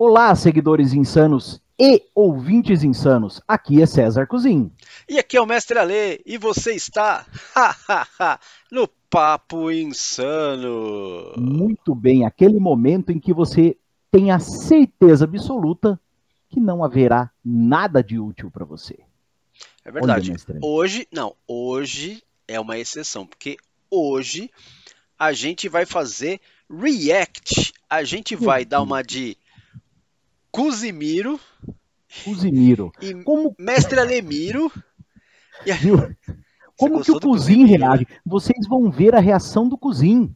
Olá, seguidores insanos e ouvintes insanos. Aqui é César Cozin. E aqui é o Mestre Ale, e você está no Papo Insano. Muito bem, aquele momento em que você tem a certeza absoluta que não haverá nada de útil para você. É verdade. hoje, não, hoje é uma exceção, porque hoje a gente vai fazer react. A gente vai dar uma de Cusimiro. Cusimiro. E Como... Mestre Alemiro. E... Como que o Cuzim reage? Vocês vão ver a reação do Cuzim.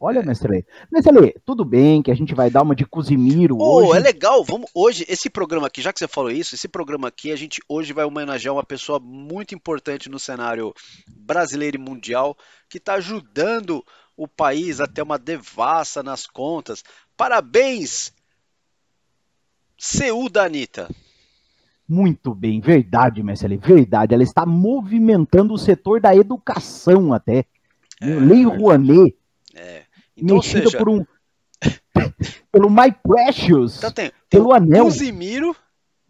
Olha, é. mestre Lê. Mestre Lê, tudo bem que a gente vai dar uma de Cusimiro oh, hoje. é legal. Vamos hoje esse programa aqui, já que você falou isso, esse programa aqui a gente hoje vai homenagear uma pessoa muito importante no cenário brasileiro e mundial que está ajudando o país a ter uma devassa nas contas. Parabéns, Seul da Anitta. Muito bem, verdade, Marcelo, verdade. Ela está movimentando o setor da educação até. É, Lei Rouanet. É. Então, mexida seja... por um. pelo My Precious. Então tem, tem pelo anel. Cusimiro.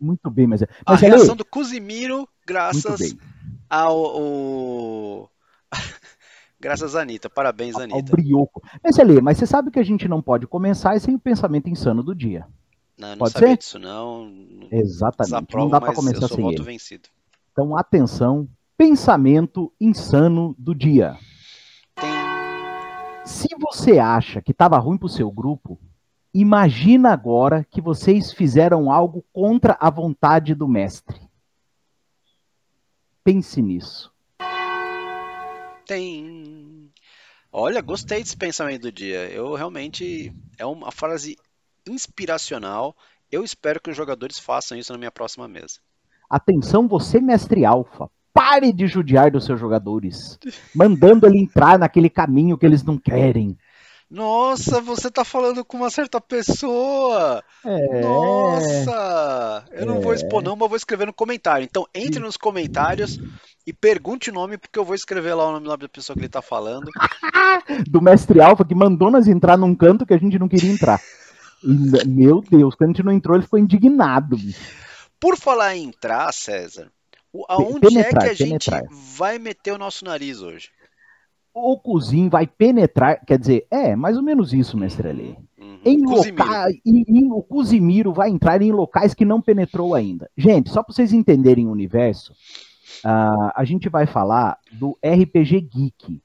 Muito bem, mas. A reação do Cusimiro, graças ao, ao... Graças a Anitta. Parabéns, Anitta. Ao brioco. Mas, mas você sabe que a gente não pode começar sem o pensamento insano do dia. Não, não Pode sabia ser? disso, não. Exatamente. Desaprovo, não dá para começar eu sem ele. vencido. Então, atenção. Pensamento insano do dia. Tem... Se você acha que estava ruim para o seu grupo, imagina agora que vocês fizeram algo contra a vontade do mestre. Pense nisso. Tem. Olha, gostei desse pensamento do dia. Eu realmente. É uma frase inspiracional. Eu espero que os jogadores façam isso na minha próxima mesa. Atenção, você, mestre alfa. Pare de judiar dos seus jogadores, mandando ele entrar naquele caminho que eles não querem. Nossa, você tá falando com uma certa pessoa. É, Nossa, eu não vou expor não, mas vou escrever no comentário. Então entre nos comentários e pergunte o nome, porque eu vou escrever lá o nome da pessoa que ele tá falando. Do mestre Alfa que mandou nós entrar num canto que a gente não queria entrar. Meu Deus, quando a gente não entrou, ele ficou indignado. Por falar em entrar, César, aonde penetrar, é que a penetrar. gente vai meter o nosso nariz hoje? O cozinho vai penetrar, quer dizer, é mais ou menos isso, mestre ali. Uhum. Em locais, o Cusimiro vai entrar em locais que não penetrou ainda. Gente, só para vocês entenderem o universo, uh, a gente vai falar do RPG Geek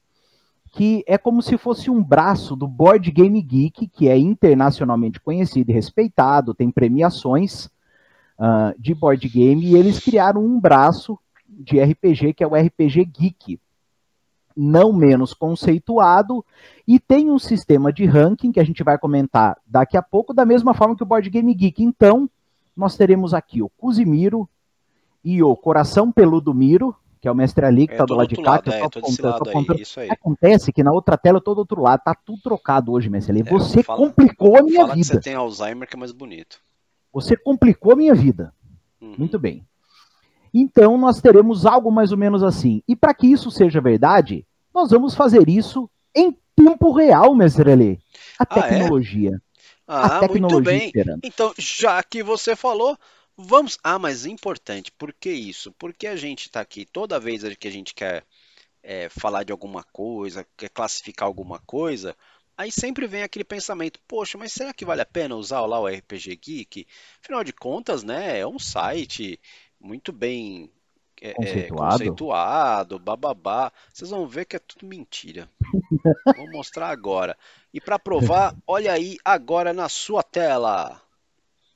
que é como se fosse um braço do Board Game Geek, que é internacionalmente conhecido e respeitado, tem premiações uh, de board game, e eles criaram um braço de RPG, que é o RPG Geek, não menos conceituado, e tem um sistema de ranking que a gente vai comentar daqui a pouco, da mesma forma que o Board Game Geek. Então, nós teremos aqui o Cusimiro e o Coração Peludo Miro, que é o Mestre Ali, que é, tá do lado de cá. Lado, que eu tô, é, tô. Aí, Acontece que na outra tela eu tô do outro lado, tá tudo trocado hoje, Mestre Ali. É, você fala, complicou a minha vida. você tem Alzheimer que é mais bonito. Você complicou a minha vida. Uhum. Muito bem. Então nós teremos algo mais ou menos assim. E para que isso seja verdade, nós vamos fazer isso em tempo real, Mestre Ali. A ah, é? tecnologia. Ah, a tecnologia muito bem. Esperando. Então, já que você falou, Vamos. Ah, mas importante. Por que isso? Porque a gente está aqui toda vez que a gente quer é, falar de alguma coisa, quer classificar alguma coisa, aí sempre vem aquele pensamento: poxa, mas será que vale a pena usar lá o RPG Geek? Afinal de contas, né? É um site muito bem é, é conceituado. conceituado, bababá. Vocês vão ver que é tudo mentira. Vou mostrar agora. E para provar, olha aí agora na sua tela.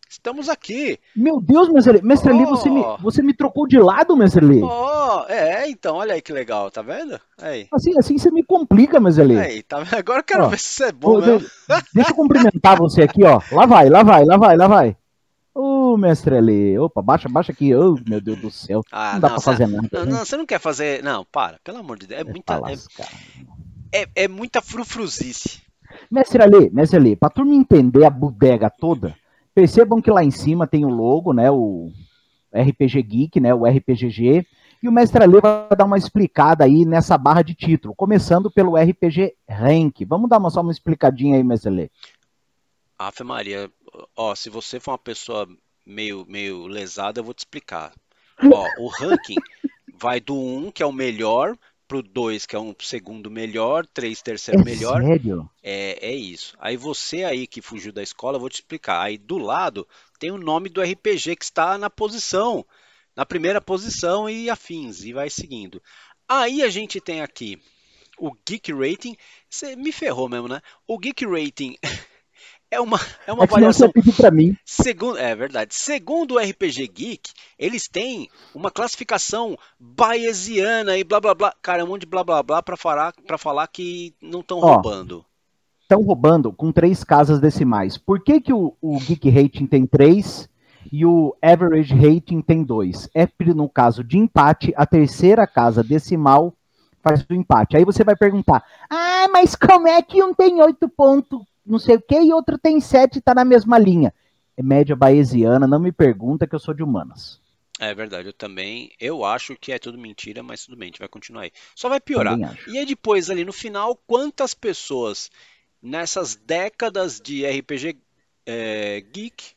Estamos aqui. Meu Deus, Mestre, Mestre oh. você, me, você me trocou de lado, Mestre Lee. Oh, é, então, olha aí que legal, tá vendo? Aí. Assim, assim você me complica, Mestre Lee. Aí, tá? Agora eu quero ó, ver se você é bom, né? Deixa eu cumprimentar você aqui, ó. Lá vai, lá vai, lá vai, lá vai. Ô, oh, mestre Lee. Opa, baixa, baixa aqui. Oh, meu Deus do céu. Ah, não dá não, pra fazer nada. Não, né? não, você não quer fazer. Não, para, pelo amor de Deus. É, é muita. É, é, é, muita frufruzice. Mestre Ali, mestre Ali, pra turma entender a bodega toda, Percebam que lá em cima tem o logo, né? O RPG Geek, né? O RPGG. E o Mestre Ale vai dar uma explicada aí nessa barra de título, começando pelo RPG Rank. Vamos dar uma, só uma explicadinha aí, Mestre Ale. Ave Maria, ó, se você for uma pessoa meio, meio lesada, eu vou te explicar. Ó, o ranking vai do 1, que é o melhor, pro 2, que é um segundo melhor, 3, terceiro é melhor. Sério? É, é isso. Aí você aí que fugiu da escola, eu vou te explicar. Aí do lado tem o nome do RPG que está na posição, na primeira posição e afins, e vai seguindo. Aí a gente tem aqui o Geek Rating. Você me ferrou mesmo, né? O Geek Rating é uma, é uma é variação. Para mim. Segundo, é verdade. Segundo o RPG Geek, eles têm uma classificação bayesiana e blá blá blá. Cara, é um monte de blá blá blá para falar, pra falar que não estão roubando. Estão roubando com três casas decimais. Por que, que o, o Geek Rating tem três e o Average Rating tem dois? É no caso de empate, a terceira casa decimal faz o empate. Aí você vai perguntar: ah, mas como é que um tem oito pontos? Não sei o que, e outro tem sete e tá na mesma linha. É média bayesiana, não me pergunta que eu sou de humanas. É verdade, eu também. Eu acho que é tudo mentira, mas tudo bem, a gente vai continuar aí. Só vai piorar. E aí depois, ali no final, quantas pessoas nessas décadas de RPG é, geek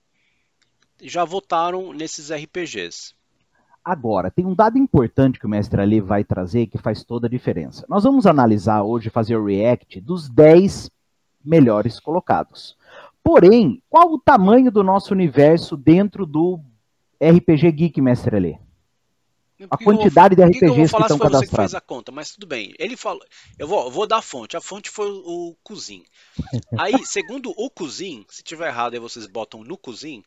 já votaram nesses RPGs? Agora, tem um dado importante que o mestre Ali vai trazer que faz toda a diferença. Nós vamos analisar hoje, fazer o react dos 10 melhores colocados. Porém, qual o tamanho do nosso universo dentro do RPG Geek, mestre Alê? A quantidade de RPGs que, estão cadastrados. Você que fez a conta, mas tudo bem. Ele falou, eu vou, eu vou dar a fonte. A fonte foi o, o Cuzin. Aí, segundo o Cuzin, se tiver errado aí vocês botam no Cuzin.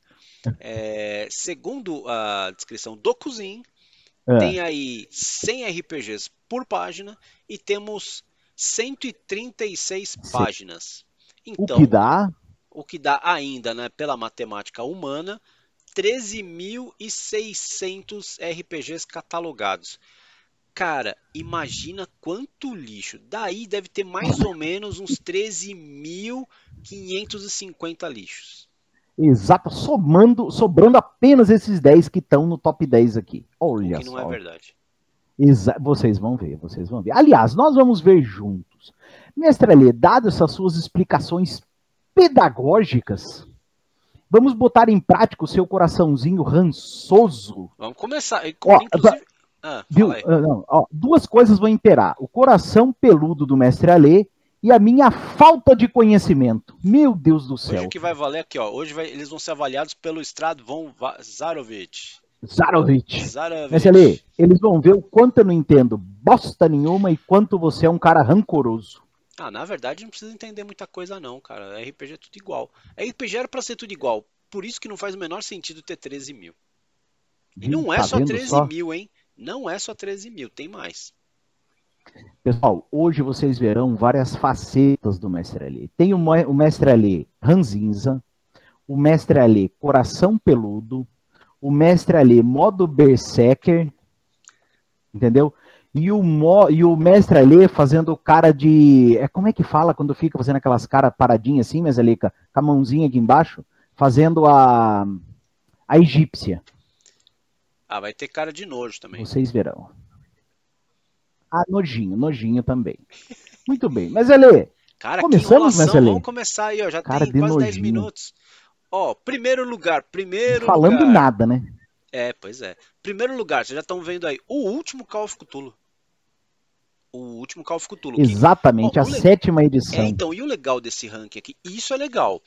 É, segundo a descrição do Cuzin, é. tem aí 100 RPGs por página e temos 136 páginas. Então, o que dá? O que dá ainda, né, pela matemática humana, 13.600 RPGs catalogados. Cara, imagina quanto lixo. Daí deve ter mais ou menos uns 13.550 lixos. Exato, somando, sobrando apenas esses 10 que estão no top 10 aqui. Olha o que não é só. é verdade. Exa vocês vão ver, vocês vão ver. Aliás, nós vamos ver juntos. Mestre Alê, dado essas suas explicações pedagógicas, vamos botar em prática o seu coraçãozinho rançoso. Vamos começar. Ó, Inclusive... ah, viu? Ah, não, ó, duas coisas vão imperar: o coração peludo do Mestre Alê e a minha falta de conhecimento. Meu Deus do céu. Hoje o que vai valer aqui, ó. Hoje vai, eles vão ser avaliados pelo Estrado von Zarovich. Zarovich. Mas ali, eles vão ver o quanto eu não entendo bosta nenhuma e quanto você é um cara rancoroso. Ah, na verdade não precisa entender muita coisa não, cara. RPG é tudo igual. RPG era pra ser tudo igual. Por isso que não faz o menor sentido ter 13 mil. E não é tá só 13 só? mil, hein? Não é só 13 mil, tem mais. Pessoal, hoje vocês verão várias facetas do Mestre Ali. Tem o, o Mestre Ali Ranzinza, o Mestre Ali Coração Peludo, o mestre ali, modo berserker, entendeu? E o, mo, e o mestre ali fazendo cara de. É, como é que fala quando fica fazendo aquelas caras paradinhas assim, mas ali com a mãozinha aqui embaixo? Fazendo a. a egípcia. Ah, vai ter cara de nojo também. Vocês verão. Ah, nojinho, nojinho também. Muito bem. Mas ali. Cara, começamos, que Vamos começar aí, ó. Já cara tem quase nojinho. 10 minutos. Ó, primeiro lugar, primeiro Falando lugar. nada, né? É, pois é. Primeiro lugar, vocês já estão vendo aí, o último Call of Cthulhu. O último Call of Cthulhu. Exatamente, que... a sétima edição. É, então, e o legal desse ranking aqui, isso é legal.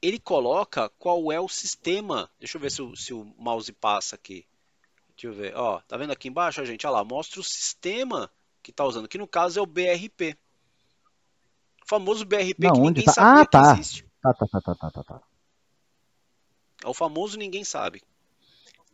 Ele coloca qual é o sistema. Deixa eu ver se o, se o mouse passa aqui. Deixa eu ver. Ó, tá vendo aqui embaixo, gente? Olha lá, mostra o sistema que tá usando, que no caso é o BRP. O famoso BRP Não, que ninguém tá? sabia ah, tá. que existe. Tá, tá, tá, tá, tá, tá. É o famoso ninguém sabe.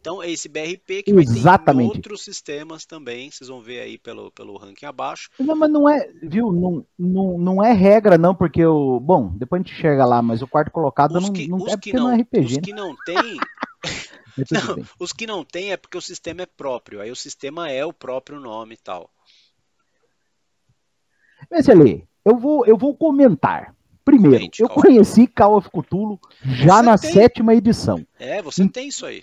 Então é esse BRP que Exatamente. vai ter outros sistemas também, vocês vão ver aí pelo, pelo ranking abaixo. Não, mas não é, viu, não, não, não é regra não, porque o, bom, depois a gente chega lá, mas o quarto colocado os que, não, não é porque não, não é RPG. Os né? que não tem, não, os que não tem é porque o sistema é próprio, aí o sistema é o próprio nome e tal. Mas ali, eu vou, eu vou comentar. Primeiro, Gente, eu conheci Call of Cthulhu já você na tem. sétima edição. É, você tem isso aí.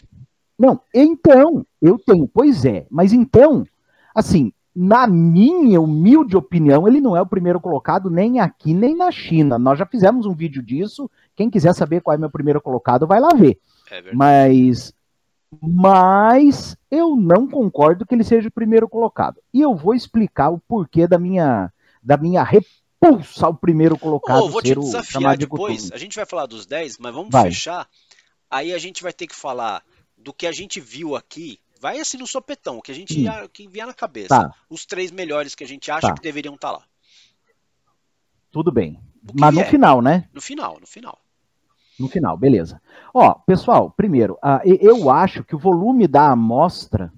Não, então, eu tenho, pois é. Mas então, assim, na minha humilde opinião, ele não é o primeiro colocado nem aqui nem na China. Nós já fizemos um vídeo disso. Quem quiser saber qual é meu primeiro colocado, vai lá ver. É mas, mas eu não concordo que ele seja o primeiro colocado. E eu vou explicar o porquê da minha, da minha repulsa ao primeiro colocado. Oh, vou te desafiar de depois. A gente vai falar dos 10, mas vamos vai. fechar. Aí a gente vai ter que falar do que a gente viu aqui Vai assim no sopetão, que a gente ia, que vier na cabeça. Tá. Os três melhores que a gente acha tá. que deveriam estar tá lá. Tudo bem. Mas no final, né? No final, no final. No final, beleza. Ó, pessoal, primeiro, uh, eu acho que o volume da amostra,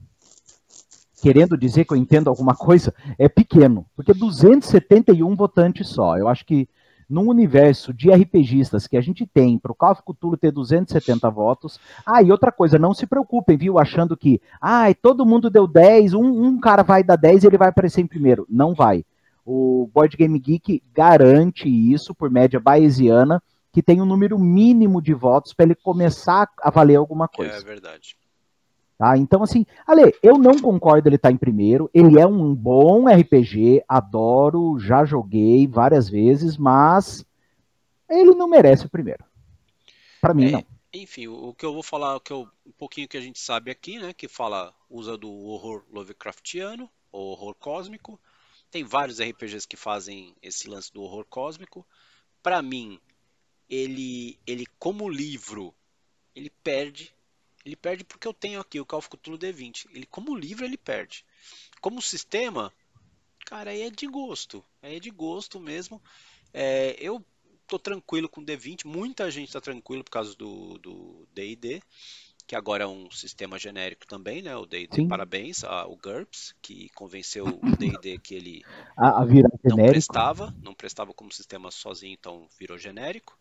querendo dizer que eu entendo alguma coisa, é pequeno. Porque 271 votantes só. Eu acho que num universo de RPGistas que a gente tem, para o Call of Cthulhu ter 270 votos. Ah, e outra coisa, não se preocupem, viu? Achando que, ah, todo mundo deu 10, um, um cara vai dar 10 e ele vai aparecer em primeiro. Não vai. O Board Game Geek garante isso por média bayesiana, que tem um número mínimo de votos para ele começar a valer alguma coisa. É verdade. Tá? Então, assim, Ale, eu não concordo ele estar tá em primeiro. Ele é um bom RPG, adoro, já joguei várias vezes, mas ele não merece o primeiro. Para mim, é, não. Enfim, o que eu vou falar, que eu, um pouquinho que a gente sabe aqui, né, que fala, usa do horror Lovecraftiano, horror cósmico. Tem vários RPGs que fazem esse lance do horror cósmico. Para mim, ele, ele como livro, ele perde ele perde porque eu tenho aqui o Call of Cthulhu D20. Ele, como livro, ele perde. Como sistema, cara, aí é de gosto. Aí é de gosto mesmo. É, eu tô tranquilo com o D20. Muita gente tá tranquilo por causa do D&D, que agora é um sistema genérico também, né? O D&D, parabéns, a, o GURPS, que convenceu o D&D que ele não prestava, não prestava como sistema sozinho, então virou genérico.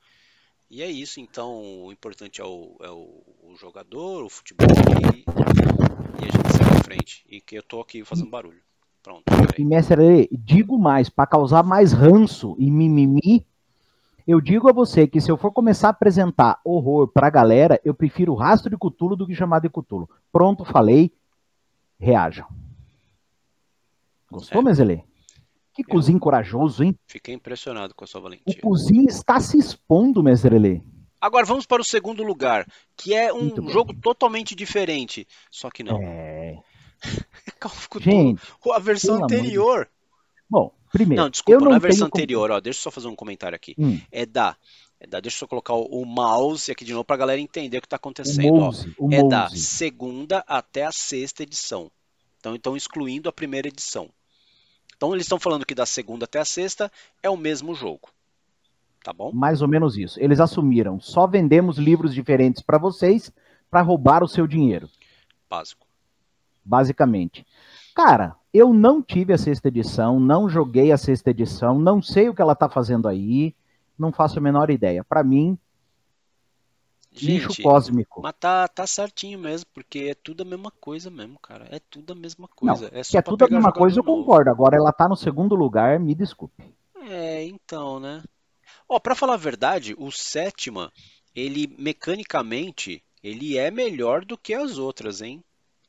E é isso, então o importante é o, é o, o jogador, o futebol e, e, a gente segue à frente. E que eu tô aqui fazendo barulho. Pronto. E mestre, digo mais, para causar mais ranço e mimimi, eu digo a você que se eu for começar a apresentar horror pra galera, eu prefiro rastro de Cutulo do que chamado de Cutulo. Pronto, falei. Reajam. Gostou, é. Meselê? Que cozinho corajoso, hein? Fiquei impressionado com a sua valentia. O cozinho está se expondo, Mesrelê. Agora vamos para o segundo lugar, que é um Muito jogo bem. totalmente diferente. Só que não. É. Gente, a versão anterior. Bom, primeiro. Não, desculpa, não, na versão anterior, ó, deixa eu só fazer um comentário aqui. Hum. É da. É da, deixa eu só colocar o, mouse aqui de novo para a galera entender o que está acontecendo. Mouse, ó. É mouse. da segunda até a sexta edição. Então, então, excluindo a primeira edição. Então eles estão falando que da segunda até a sexta é o mesmo jogo. Tá bom? Mais ou menos isso. Eles assumiram, só vendemos livros diferentes para vocês para roubar o seu dinheiro. Básico. Basicamente. Cara, eu não tive a sexta edição, não joguei a sexta edição, não sei o que ela tá fazendo aí, não faço a menor ideia. Para mim, Gente, lixo cósmico. Mas tá, tá certinho mesmo, porque é tudo a mesma coisa mesmo, cara. É tudo a mesma coisa. Não, é que é tudo a mesma coisa, eu concordo. Agora ela tá no segundo lugar, me desculpe. É, então, né? Ó, pra falar a verdade, o sétima, ele mecanicamente, ele é melhor do que as outras, hein?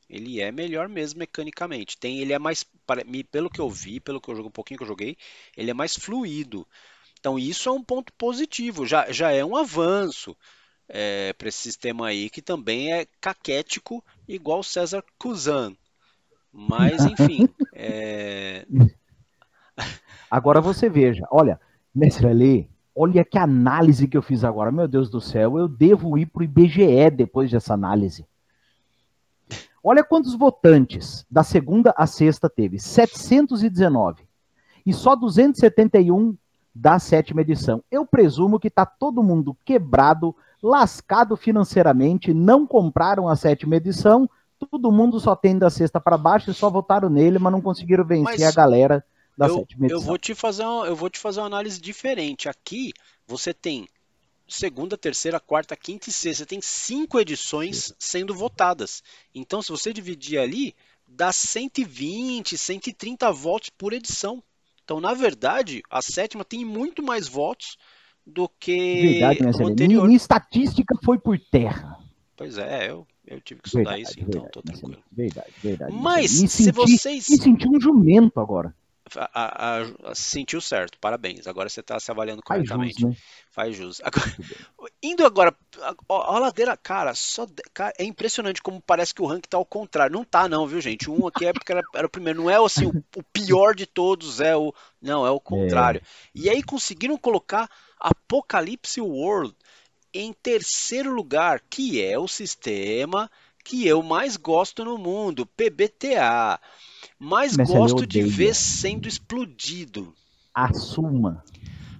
Ele é melhor mesmo mecanicamente. Tem, ele é mais, pelo que eu vi, pelo que eu joguei um pouquinho que eu joguei, ele é mais fluido. Então isso é um ponto positivo, já, já é um avanço é, para esse sistema aí, que também é caquético, igual César Kuzan. Mas, enfim. é... Agora você veja, olha, mestre Ali, olha que análise que eu fiz agora. Meu Deus do céu, eu devo ir para o IBGE depois dessa análise. Olha quantos votantes da segunda a sexta teve: 719. E só 271 da sétima edição. Eu presumo que está todo mundo quebrado lascado financeiramente, não compraram a sétima edição, todo mundo só tem da sexta para baixo e só votaram nele, mas não conseguiram vencer mas a galera da eu, sétima edição. Eu vou, te fazer uma, eu vou te fazer uma análise diferente. Aqui você tem segunda, terceira, quarta, quinta e sexta. Você tem cinco edições sendo votadas. Então, se você dividir ali, dá 120, 130 votos por edição. Então, na verdade, a sétima tem muito mais votos do que Verdade, né, o anterior. Minha, estatística foi por terra. Pois é, eu, Eu tive que estudar verdade, isso, então verdade, tô tranquilo. Verdade, verdade. Mas, se senti, vocês. Me senti um jumento agora. A, a, a, sentiu certo, parabéns. Agora você está se avaliando corretamente. Faz jus, né? Faz jus. Agora, indo agora, a, a, ladeira, cara, só cara, é impressionante como parece que o ranking tá ao contrário. Não tá, não, viu, gente? Um aqui é porque era, era o primeiro. Não é assim, o, o, pior de todos, é o. Não, é o contrário. É. E aí conseguiram colocar Apocalipse World em terceiro lugar, que é o sistema que eu mais gosto no mundo, PBTA. Mais Mas gosto de ver sendo explodido. Assuma.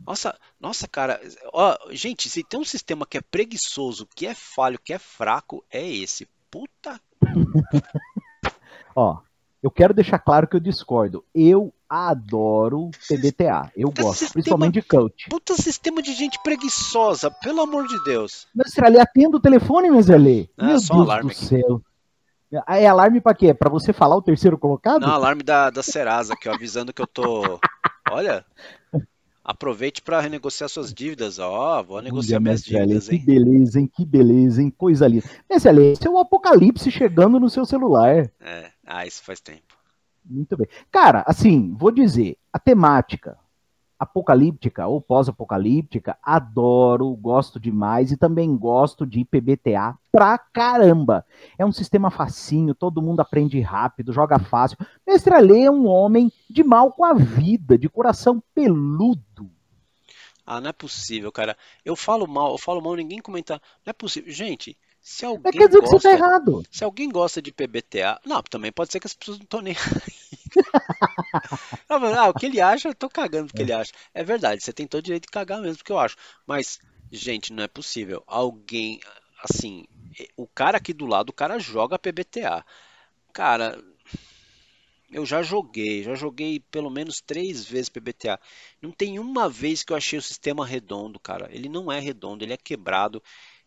Nossa, nossa, cara, ó, gente, se tem um sistema que é preguiçoso, que é falho, que é fraco, é esse. Puta. ó, eu quero deixar claro que eu discordo. Eu adoro PBTA. Eu puta gosto, sistema, principalmente de coach. Puta sistema de gente preguiçosa, pelo amor de Deus. Mestrelli, atenda o telefone, Mestrelli. Ah, Meu Deus um do céu. É alarme pra quê? Pra você falar o terceiro colocado? Não, alarme da, da Serasa aqui, ó, avisando que eu tô. Olha. Aproveite para renegociar suas dívidas. Ó, vou negociar minhas dívidas, hein? Que beleza, hein? Que beleza, hein? Coisa linda. Mestre esse é o apocalipse chegando no seu celular. É, ah, isso faz tempo. Muito bem. Cara, assim, vou dizer, a temática apocalíptica ou pós-apocalíptica, adoro, gosto demais e também gosto de PBTA pra caramba. É um sistema facinho, todo mundo aprende rápido, joga fácil. Mestre Alê é um homem de mal com a vida, de coração peludo. Ah, não é possível, cara. Eu falo mal, eu falo mal, ninguém comenta. Não é possível. Gente, se alguém Mas quer dizer gosta, que você tá errado. Se alguém gosta de PBTA, não, também pode ser que as pessoas não estão nem ah, o que ele acha, eu tô cagando porque é. ele acha. É verdade, você tem todo o direito de cagar mesmo, porque eu acho. Mas, gente, não é possível. Alguém, assim, o cara aqui do lado, o cara joga PBTA. Cara, eu já joguei, já joguei pelo menos três vezes PBTA. Não tem uma vez que eu achei o sistema redondo, cara. Ele não é redondo, ele é quebrado.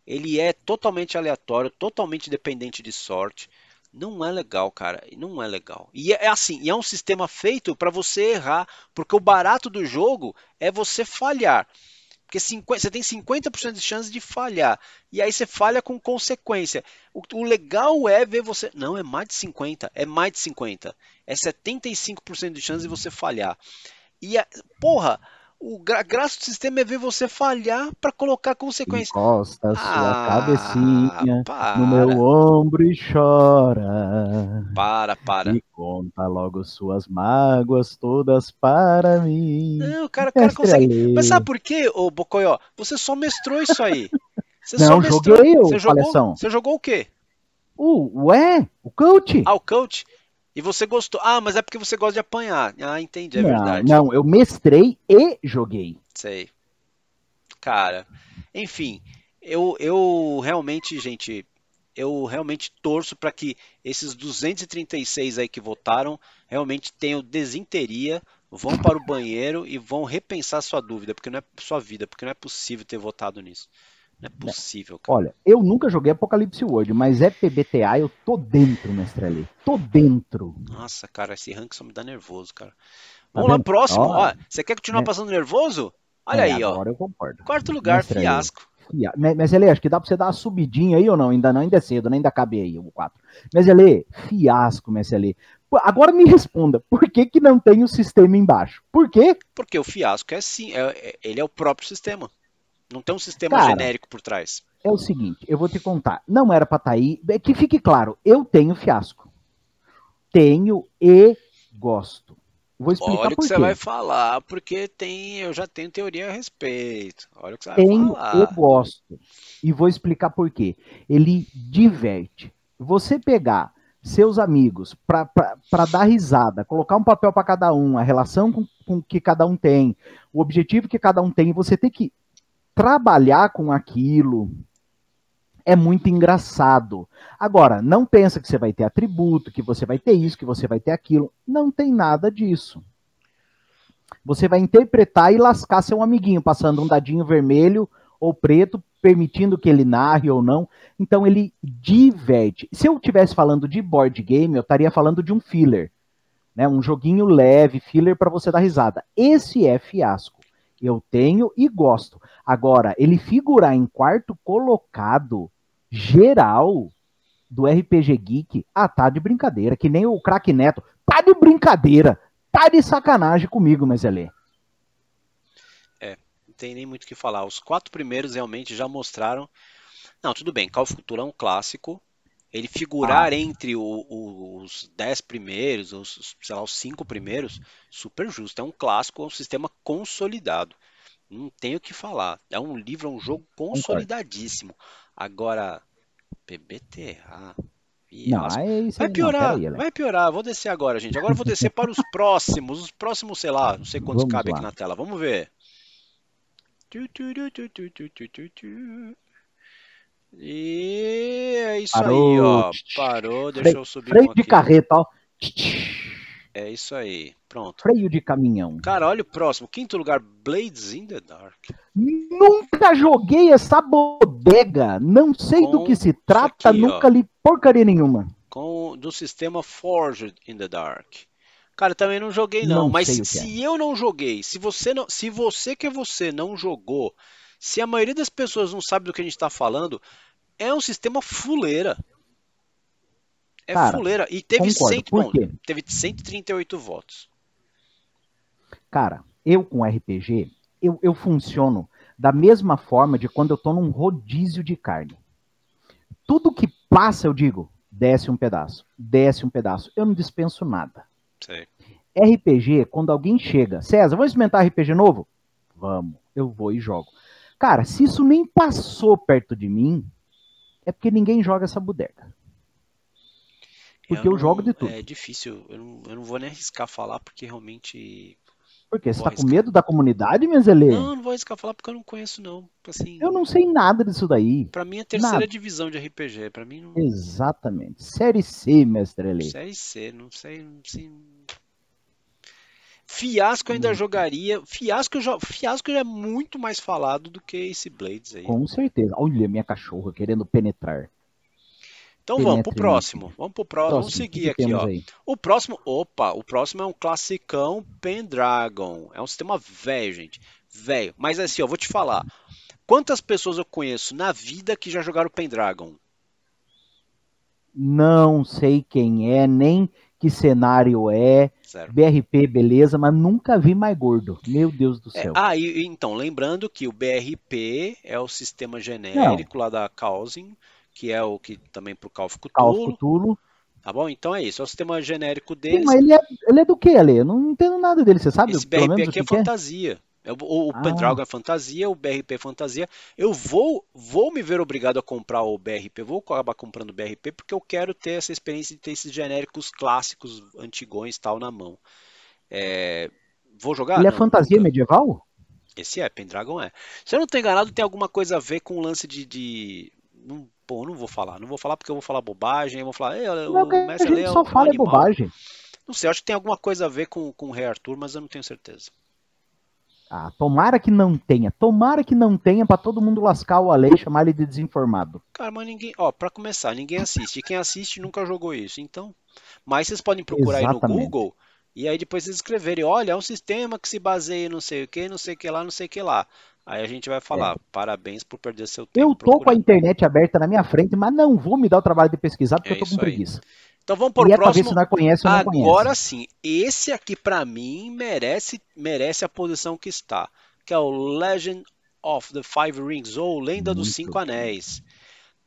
Ele é totalmente aleatório, totalmente dependente de sorte. Não é legal, cara. Não é legal. E é, é assim, é um sistema feito para você errar, porque o barato do jogo é você falhar. Porque 50, você tem 50% de chance de falhar. E aí você falha com consequência. O, o, legal é ver você. Não, é mais de 50. É mais de 50. É 75% de chance de você falhar. E, a, porra, o gra graça do sistema é ver você falhar para colocar consequência. Encosta a sua ah, cabecinha para. no meu ombro e chora. Para, para. E conta logo suas mágoas todas para mim. Não, cara, o cara consegue. Mas sabe por quê, ô Bocoió? Você só mestrou isso aí. Você Não, só mestrou. joguei, você jogou, você jogou o quê? O, ué, o coach. Ah, o coach. E você gostou. Ah, mas é porque você gosta de apanhar. Ah, entendi, é não, verdade. Não, eu mestrei e joguei. Sei. Cara, enfim, eu, eu realmente, gente, eu realmente torço para que esses 236 aí que votaram realmente tenham desinteria, vão para o banheiro e vão repensar sua dúvida, porque não é sua vida, porque não é possível ter votado nisso. Não é possível, cara. Olha, eu nunca joguei Apocalipse World, mas é PBTA, eu tô dentro, mestre ali. Tô dentro. Nossa, cara, esse rank só me dá nervoso, cara. Tá Vamos tá lá, próximo. Ó, ó, você quer continuar é. passando nervoso? Olha é, aí, ó. Agora eu concordo. Quarto lugar, mestre fiasco. Mas ele, acho que dá pra você dar uma subidinha aí ou não? Ainda não, ainda é cedo, ainda cabe aí o 4. Mas ele, fiasco, Messi Agora me responda, por que, que não tem o sistema embaixo? Por quê? Porque o fiasco é sim, é, é, ele é o próprio sistema. Não tem um sistema Cara, genérico por trás. É o seguinte, eu vou te contar. Não era para estar tá aí. É que fique claro, eu tenho fiasco. Tenho e gosto. Vou explicar Olha o que você vai falar, porque tem, eu já tenho teoria a respeito. Olha o que você tenho vai falar. e gosto. E vou explicar por quê. Ele diverte. Você pegar seus amigos para dar risada, colocar um papel para cada um, a relação com, com que cada um tem, o objetivo que cada um tem, você tem que trabalhar com aquilo é muito engraçado. Agora, não pensa que você vai ter atributo, que você vai ter isso, que você vai ter aquilo. Não tem nada disso. Você vai interpretar e lascar seu amiguinho, passando um dadinho vermelho ou preto, permitindo que ele narre ou não. Então ele diverte. Se eu estivesse falando de board game, eu estaria falando de um filler. Né? Um joguinho leve, filler para você dar risada. Esse é fiasco. Eu tenho e gosto. Agora, ele figurar em quarto colocado, geral, do RPG Geek, ah, tá de brincadeira, que nem o craque Neto. Tá de brincadeira, tá de sacanagem comigo, Mezelê. É, não tem nem muito o que falar. Os quatro primeiros realmente já mostraram. Não, tudo bem, Call of Cthulhu é um clássico. Ele figurar ah. entre o, o, os dez primeiros, os, sei lá, os cinco primeiros, super justo. É um clássico, é um sistema consolidado. Não tenho o que falar. É um livro, é um jogo consolidadíssimo. Agora, PBTA. Não, é vai piorar, não, aí, vai piorar. Vou descer agora, gente. Agora vou descer para os próximos. Os próximos, sei lá, não sei quantos Vamos cabe lá. aqui na tela. Vamos ver. E é isso Parou. aí, ó. Parou, deixa eu subir Freio um de carreta, ó. É isso aí. Pronto. Freio de caminhão. Cara, olha o próximo. Quinto lugar, Blades in the Dark. Nunca joguei essa bodega. Não sei Com do que se trata, aqui, nunca ó. li porcaria nenhuma. Com do sistema Forged in the Dark. Cara, também não joguei não, não mas se é. eu não joguei, se você não, se você que é você não jogou, se a maioria das pessoas não sabe do que a gente está falando, é um sistema fuleira. É Cara, fuleira. E teve, concordo, bom, teve 138 votos. Cara, eu com RPG, eu, eu funciono da mesma forma de quando eu tô num rodízio de carne. Tudo que passa, eu digo, desce um pedaço, desce um pedaço. Eu não dispenso nada. Sei. RPG, quando alguém chega, César, vamos experimentar RPG novo? Vamos, eu vou e jogo. Cara, se isso nem passou perto de mim, é porque ninguém joga essa bodega. Porque eu, eu jogo de tudo. É difícil, eu não, eu não, vou nem arriscar falar, porque realmente. Por quê? Você tá arriscar. com medo da comunidade, Mezelê? Não, não vou arriscar falar porque eu não conheço, não. Assim, eu não sei nada disso daí. Pra mim é terceira nada. divisão de RPG. Pra mim não. Exatamente. Série C, mestre Ele. Série C, não sei. Assim... Fiasco eu ainda jogaria. Fiasco, já, Fiasco já é muito mais falado do que esse Blades aí. Com certeza. Olha, minha cachorra querendo penetrar. Então vamos pro próximo. Vamos pro próximo. Vamos seguir aqui, ó. Aí? O próximo, opa, o próximo é um classicão Pendragon. É um sistema velho, gente. Velho. Mas assim, ó, vou te falar. Quantas pessoas eu conheço na vida que já jogaram Pendragon? Não sei quem é, nem que cenário é. Zero. BRP, beleza, mas nunca vi mais gordo. Meu Deus do é, céu. É, ah, e, então, lembrando que o BRP é o sistema genérico Não. lá da Causing que é o que também para o Call of Cthulhu. Call of Cthulhu. Tá bom? Então é isso, é o sistema genérico deles. Sim, mas ele é, ele é do que, Ale? Eu não entendo nada dele, você sabe? Esse BRP aqui é, é fantasia. É? O, o ah. Pendragon é fantasia, o BRP é fantasia. Eu vou, vou me ver obrigado a comprar o BRP, vou acabar comprando o BRP porque eu quero ter essa experiência de ter esses genéricos clássicos, antigões tal na mão. É, vou jogar? Ele é não, é fantasia medieval? Esse é, Pendragon é. Se eu não estou enganado, tem alguma coisa a ver com o lance de. de não Pô, não vou falar, não vou falar porque eu vou falar bobagem, eu vou falar, não, o a gente é só um fala bobagem. Não sei, acho que tem alguma coisa a ver com, com o Rei Arthur, mas eu não tenho certeza. Ah, tomara que não tenha. Tomara que não tenha para todo mundo lascar o Ale e chamar ele de desinformado. Cara, mas ninguém. Ó, pra começar, ninguém assiste. Quem assiste nunca jogou isso. Então. Mas vocês podem procurar Exatamente. aí no Google e aí depois vocês escreverem: olha, é um sistema que se baseia em não sei o que, não sei o que lá, não sei o que lá. Aí a gente vai falar, é. parabéns por perder seu tempo. Eu tô procurando. com a internet aberta na minha frente, mas não vou me dar o trabalho de pesquisar porque é eu tô com preguiça. Então vamos por o próximo. Se conhece não Agora conhece. sim, esse aqui para mim merece merece a posição que está, que é o Legend of the Five Rings ou Lenda Muito dos Cinco Anéis.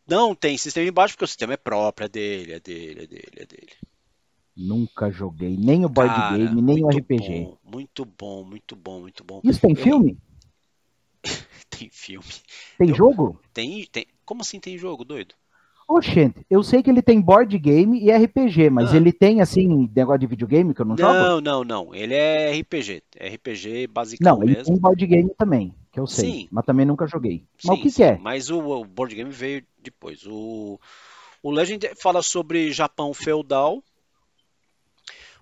Não tem sistema embaixo porque o sistema é próprio, é dele, é dele, é dele, é dele. Nunca joguei nem o board Cara, game, nem o RPG. Bom, muito bom, muito bom, muito bom. Isso tem filme? tem filme. Tem eu, jogo? Tem, tem. Como assim tem jogo, doido? Oxente, eu sei que ele tem board game e RPG, mas ah. ele tem, assim, negócio de videogame que eu não, não jogo? Não, não, não. Ele é RPG. É RPG basicamente. Não, ele mesmo. tem board game também, que eu sei. Sim. Mas também nunca joguei. Sim, mas o que, sim, que é? Mas o, o, board game veio depois. O, o Legend fala sobre Japão feudal.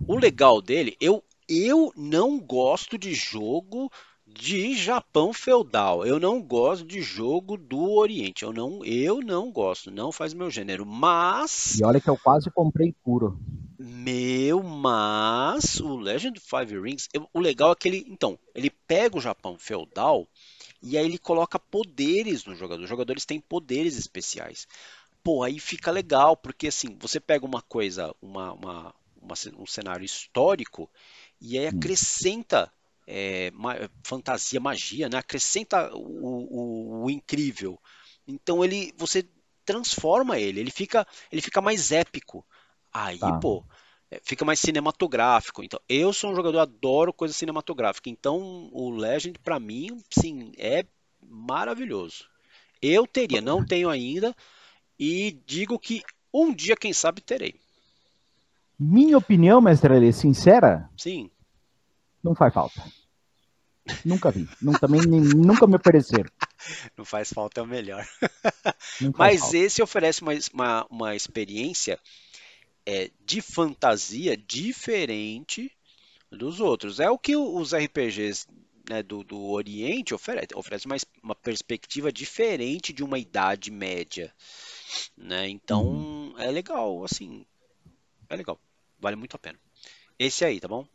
O legal dele, eu, eu não gosto de jogo de Japão feudal. Eu não gosto de jogo do Oriente. Eu não, eu não gosto, não faz meu gênero. Mas E olha que eu quase comprei puro. Meu, mas o Legend of Five Rings, eu, o legal é que ele, então, ele pega o Japão feudal e aí ele coloca poderes no jogador. Os jogadores têm poderes especiais. pô, aí fica legal, porque assim, você pega uma coisa, uma, uma, uma um cenário histórico, e aí hum. acrescenta é, ma fantasia, magia, né? acrescenta o, o, o, incrível. Então ele, você transforma ele, ele fica, ele fica mais épico. Aí, tá. pô, é, fica mais cinematográfico. Então, eu sou um jogador adoro coisa cinematográfica. Então, o Legend para mim, sim, é maravilhoso. Eu teria, não tenho ainda, e digo que um dia, quem sabe, terei. Minha opinião, mestre Ale, sincera? Sim. Não faz falta. Nunca vi. Nunca, também, nem, nunca me ofereceram. Não faz falta, é o melhor. Mas falta. esse oferece uma, uma, uma experiência é, de fantasia diferente dos outros. É o que os RPGs né, do, do Oriente oferece, oferece uma, uma perspectiva diferente de uma idade média. Né? Então uhum. é legal, assim. É legal. Vale muito a pena. Esse aí, tá bom?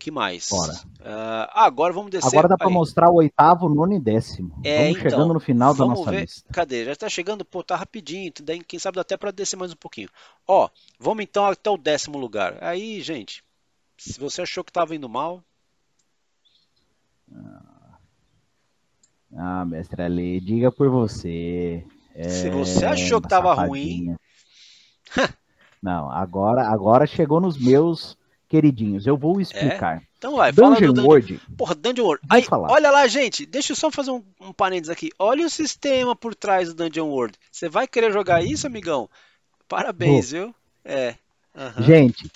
que mais? Bora. Uh, agora vamos descer. Agora dá para mostrar o oitavo, nono e décimo. É, vamos então, chegando no final da nossa ver. lista. Cadê? Já está chegando, pô, tá rapidinho. Daí, quem sabe dá até para descer mais um pouquinho. Ó, vamos então até o décimo lugar. Aí, gente, se você achou que estava indo mal. Ah, mestre Ali, diga por você. É, se você achou que estava ruim. Não, agora, agora chegou nos meus queridinhos. Eu vou explicar. É? Então vai, Dungeon fala World. Porra, Dungeon World. Aí, falar. olha lá, gente, deixa eu só fazer um, um parênteses aqui. Olha o sistema por trás do Dungeon World. Você vai querer jogar isso, amigão? Parabéns, viu? É. Uhum. Gente,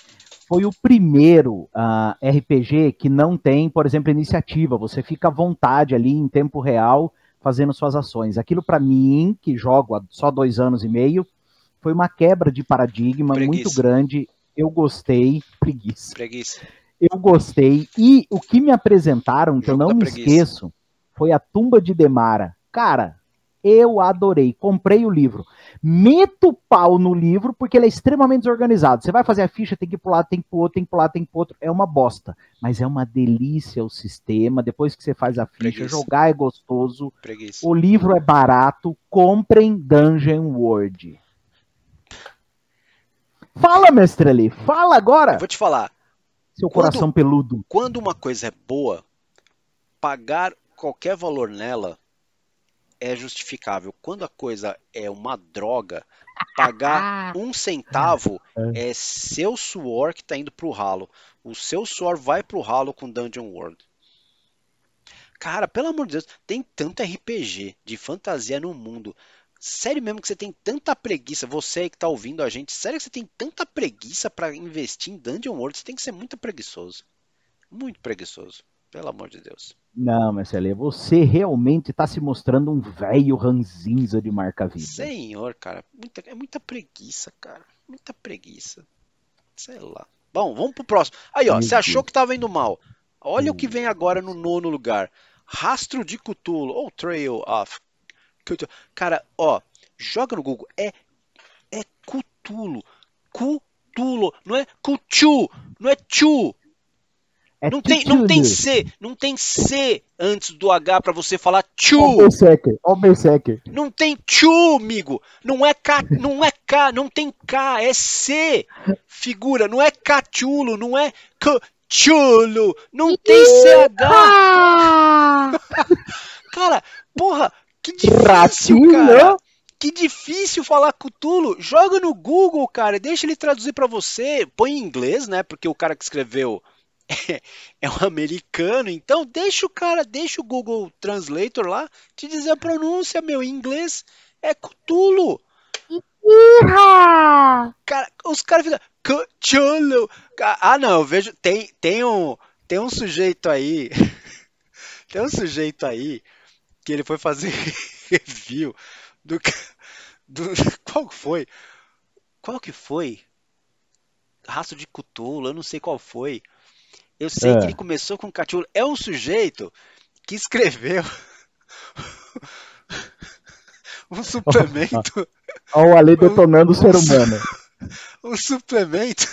foi o primeiro uh, ah, RPG que não tem, por exemplo, iniciativa. Você fica à vontade ali em tempo real fazendo suas ações. Aquilo para mim, que jogo há só dois anos e meio, foi uma quebra de paradigma Preguiça. muito grande eu gostei. Preguiça. Preguiça. Eu gostei. E o que me apresentaram, que eu não me preguiça. esqueço, foi a Tumba de Demara. Cara, eu adorei. Comprei o livro. Meto pau no livro porque ele é extremamente desorganizado. Você vai fazer a ficha, tem que pular, tem que pular, tem que pular, tem que pular outro. É uma bosta. Mas é uma delícia o sistema. Depois que você faz a ficha, Preguiça. jogar é gostoso. Preguiça. O livro é barato. Comprem Dungeon World. Fala, mestre ali, fala agora. Eu vou te falar. Seu quando, coração peludo. Quando uma coisa é boa, pagar qualquer valor nela é justificável. Quando a coisa é uma droga, pagar um centavo é. é seu suor que está indo pro ralo. O seu suor vai pro ralo com Dungeon World. Cara, pelo amor de Deus, tem tanto RPG de fantasia no mundo. Sério mesmo que você tem tanta preguiça, você aí que tá ouvindo a gente, sério que você tem tanta preguiça para investir em Dungeon World? Você tem que ser muito preguiçoso. Muito preguiçoso, pelo amor de Deus. Não, Marcelo, você realmente tá se mostrando um velho ranzinza de marca-vida. Senhor, cara, muita, é muita preguiça, cara. Muita preguiça. Sei lá. Bom, vamos pro próximo. Aí, ó, Meu você Deus. achou que tava indo mal. Olha hum. o que vem agora no nono lugar. Rastro de Cthulhu, ou Trail of Cara, ó, joga no Google. É, é Cutulo. Cutulo. Não é Cutu. Não é Chu. É não, tem, não tem C, não tem C antes do H para você falar chu. Ó Berserker, Não tem chu, amigo. Não é K, não é K, não tem K, é C. Figura, não é cachulo, não é chulo, não tem CH. Cara, porra, que difícil, Ratinho. cara. Que difícil falar Cthulhu. Joga no Google, cara. Deixa ele traduzir para você. Põe em inglês, né? Porque o cara que escreveu é, é um americano. Então deixa o cara, deixa o Google Translator lá te dizer a pronúncia, meu. Em inglês é Cthulhu. Cara, os caras ficam. Cthulhu. Ah, não, eu vejo. Tem, tem, um, tem um sujeito aí. tem um sujeito aí que ele foi fazer review do, do qual foi? Qual que foi? Raço de Cthulhu, eu não sei qual foi. Eu sei é. que ele começou com Cthulhu. É um sujeito que escreveu um suplemento. Olha o Ali detonando um, o ser humano. Um suplemento.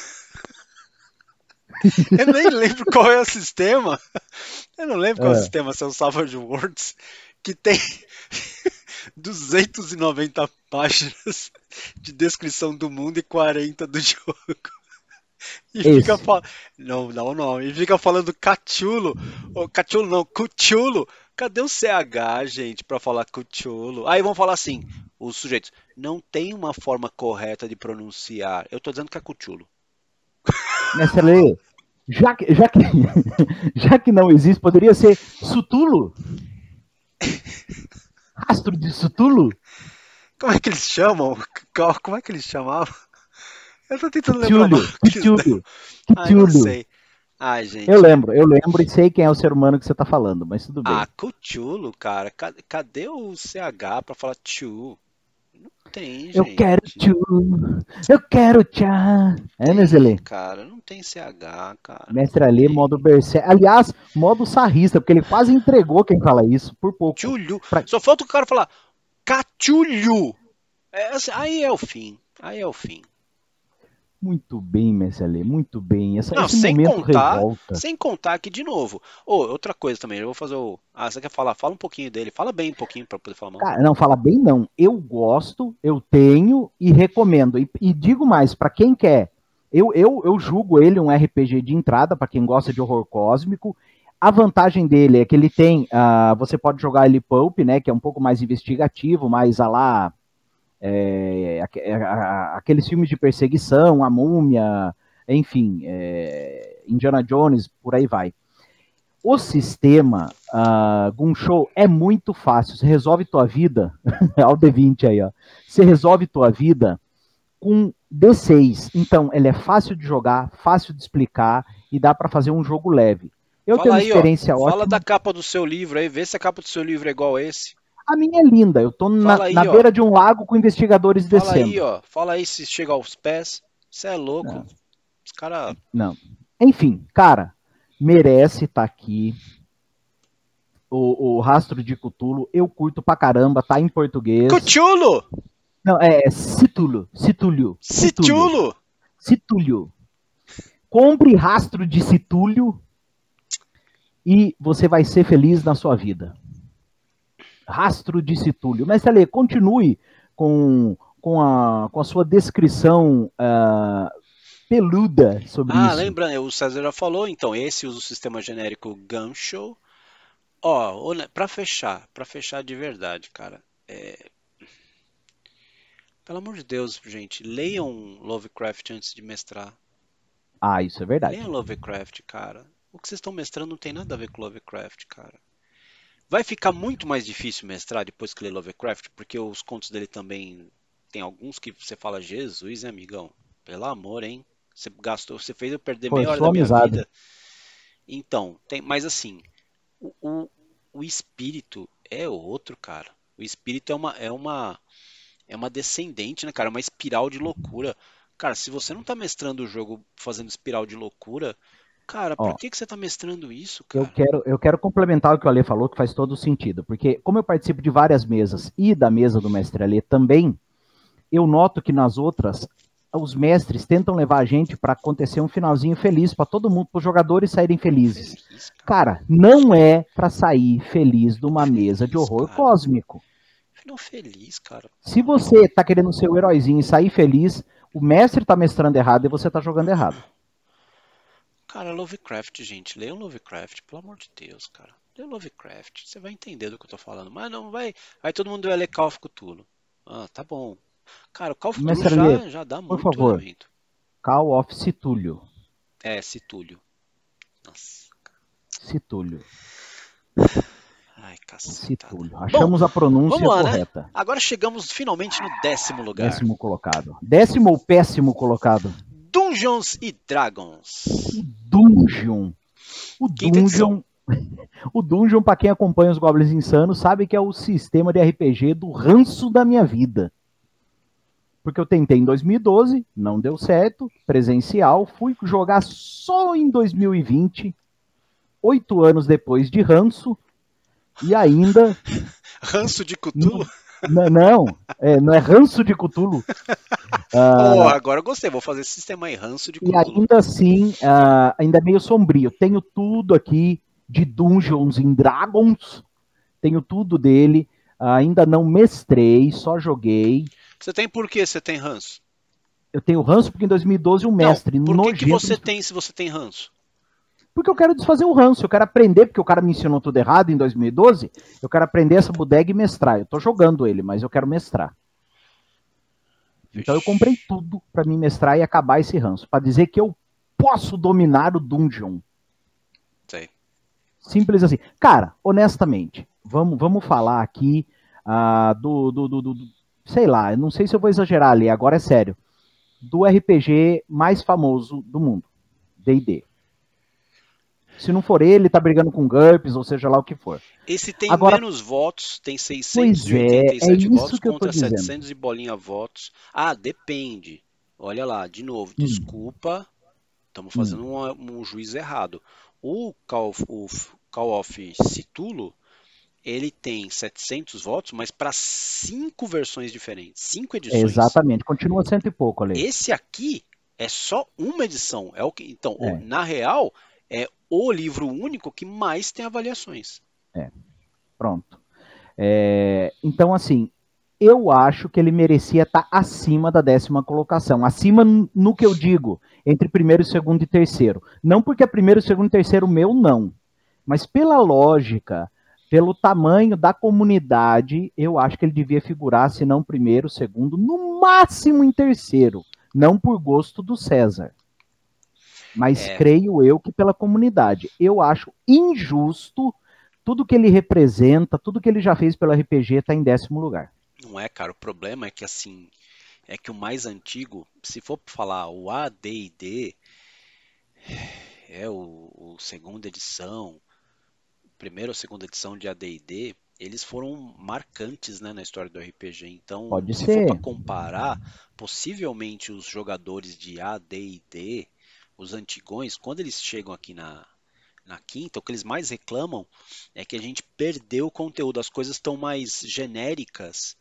Eu nem lembro qual é o sistema. Eu não lembro qual é, é o sistema, são Savage Words que tem 290 páginas de descrição do mundo e 40 do jogo. E Esse. fica falando. Não, não, não. E fica falando Cachulo. Oh, Cachulo não, Cuchulo. Cadê o CH, gente, para falar Cuchulo? Aí vão falar assim: os sujeitos. Não tem uma forma correta de pronunciar. Eu tô dizendo que é Cuchulo. Mestre já que, já, que, já que não existe, poderia ser Sutulo? Rastro de Sutulo? Como é que eles chamam? Como é que eles chamavam? Eu tô tentando lembrar. Cthulhu. Cthulhu. sei. Ai, gente. Eu lembro, eu lembro e sei quem é o ser humano que você tá falando, mas tudo bem. Ah, Cthulhu, cara. Cadê o CH pra falar tchu? Tem, gente. Eu quero tchu. Eu quero tchá. É, Nezele? Cara, não tem CH, cara. Mestre Ali, modo Berserk. Aliás, modo sarrista, porque ele quase entregou quem fala isso, por pouco. Tchulhu. Pra... Só falta o cara falar Cachulhu. É, assim, aí é o fim. Aí é o fim. Muito bem, Messi muito bem. Essa, Não, sem contar, revolta. sem contar que de novo. Oh, outra coisa também, eu vou fazer o. Ah, você quer falar? Fala um pouquinho dele. Fala bem um pouquinho para poder falar mal. Cara, não, fala bem não. Eu gosto, eu tenho e recomendo. E, e digo mais, para quem quer, eu, eu, eu julgo ele um RPG de entrada para quem gosta de horror cósmico. A vantagem dele é que ele tem, uh, você pode jogar ele pulp, né, que é um pouco mais investigativo, mais a lá é, é aqueles filmes de perseguição, a múmia, enfim, é, Indiana Jones, por aí vai. O sistema uh, Gunshow é muito fácil. Você resolve tua vida, ao D20 aí, ó. Você resolve tua vida com D6. Então, ele é fácil de jogar, fácil de explicar e dá para fazer um jogo leve. Eu fala tenho uma aí, experiência ó, ótima. Fala da capa do seu livro aí, vê se a capa do seu livro é igual a esse. A minha é linda. Eu tô na, aí, na beira de um lago com investigadores Fala descendo. Fala aí, ó. Fala aí se chega aos pés. Você é louco. Não. Os caras. Não. Enfim, cara, merece estar tá aqui. O, o, Rastro de Cutulo, eu curto pra caramba, tá em português. Cutulo! Não, é, é Citulo. Citulio. Citulo. Citulio. Compre Rastro de Citulio e você vai ser feliz na sua vida. Rastro de Citúlio. Mas, Tele, continue com, com, a, com a sua descrição uh, peluda sobre ah, isso. Ah, lembrando, o César já falou, então, esse usa o sistema genérico Gunshow. Ó, para fechar, para fechar de verdade, cara, é... Pelo amor de Deus, gente, leiam Lovecraft antes de mestrar. Ah, isso é verdade. Leiam Lovecraft, cara. O que vocês estão mestrando não tem nada a ver com Lovecraft, cara. Vai ficar muito mais difícil mestrar depois que ler Lovecraft, porque os contos dele também tem alguns que você fala, Jesus, hein, amigão? Pelo amor, hein? Você gastou, você fez eu perder Foi meia hora da minha amizade. vida. Então, tem, mas assim, o, o, o, espírito é outro, cara. O espírito é uma é uma é uma descendente, né, cara? Uma espiral de loucura. Cara, se você não tá mestrando o jogo fazendo espiral de loucura, Cara, por Ó, que, que você está mestrando isso, cara? Eu quero, eu quero complementar o que o Ale falou, que faz todo sentido. Porque, como eu participo de várias mesas e da mesa do mestre Ale também, eu noto que nas outras, os mestres tentam levar a gente para acontecer um finalzinho feliz para todo mundo, para os jogadores saírem felizes. Feliz, cara. cara. não é para sair feliz de uma feliz, mesa de horror cara. cósmico. Final feliz, cara. Se você tá querendo ser o heróizinho e sair feliz, o mestre tá mestrando errado e você tá jogando errado. Cara, Lovecraft, gente, leiam Lovecraft, pelo amor de Deus, cara. Leia Lovecraft, você vai entender do que eu tô falando. Mas não vai. Aí todo mundo vai ler Call of Cthulhu. Ah, tá bom. Cara, o Call of Cthulhu já, já dá muito por favor. Elemento. Call of Cthulhu. É, Cthulhu. Nossa. Cthulhu. Ai, caceta. Achamos Bom, a pronúncia lá, né? correta. Né? Agora chegamos finalmente no décimo lugar. Décimo colocado. Décimo ou péssimo colocado? Dungeons e Dragons. Dungeon. O Dungeon. O Dungeon, para quem acompanha os Goblins Insanos, sabe que é o sistema de RPG do ranço da minha vida. Porque eu tentei em 2012, não deu certo, presencial, fui jogar só em 2020, oito anos depois de ranço, e ainda. ranço de Cthulhu? Não, não, é, não é ranço de Cutulo. Uh, oh, agora eu gostei, vou fazer esse sistema aí, ranço de Cutulo. E ainda assim, uh, ainda é meio sombrio. Tenho tudo aqui de Dungeons and Dragons, tenho tudo dele. Ainda não mestrei, só joguei. Você tem por que você tem ranço? Eu tenho ranço porque em 2012 um mestre Não, por que, que você tem se você tem ranço? Porque eu quero desfazer o ranço, eu quero aprender, porque o cara me ensinou tudo errado em 2012. Eu quero aprender essa bodega e mestrar. Eu tô jogando ele, mas eu quero mestrar. Então eu comprei tudo para me mestrar e acabar esse ranço, para dizer que eu posso dominar o dungeon. Sei. Simples assim. Cara, honestamente, vamos, vamos falar aqui uh, do, do, do, do, sei lá, não sei se eu vou exagerar ali, agora é sério, do RPG mais famoso do mundo, D&D. Se não for ele, tá brigando com GURPS, ou seja lá o que for. Esse tem Agora, menos votos, tem 687 é, é votos contra 700 e bolinha votos. Ah, depende. Olha lá, de novo, hum. desculpa, estamos fazendo hum. um, um juízo errado. O Call, o Call of Cthulhu, ele tem 700 votos, mas para cinco versões diferentes, cinco edições. Exatamente, continua cento e pouco ali. Esse aqui é só uma edição. É o que, então, é. na real, o livro único que mais tem avaliações. É, pronto. É, então, assim, eu acho que ele merecia estar acima da décima colocação. Acima no que eu digo, entre primeiro, segundo e terceiro. Não porque é primeiro, segundo e terceiro meu, não. Mas pela lógica, pelo tamanho da comunidade, eu acho que ele devia figurar, se não primeiro, segundo, no máximo em terceiro. Não por gosto do César mas é. creio eu que pela comunidade. Eu acho injusto tudo que ele representa, tudo que ele já fez pelo RPG está em décimo lugar. Não é, cara. O problema é que assim é que o mais antigo, se for falar o AD&D, é o, o segunda edição, primeira ou segunda edição de AD&D, eles foram marcantes né, na história do RPG. Então, Pode se ser. for para comparar, possivelmente os jogadores de AD&D os antigões, quando eles chegam aqui na, na quinta, o que eles mais reclamam é que a gente perdeu o conteúdo, as coisas estão mais genéricas.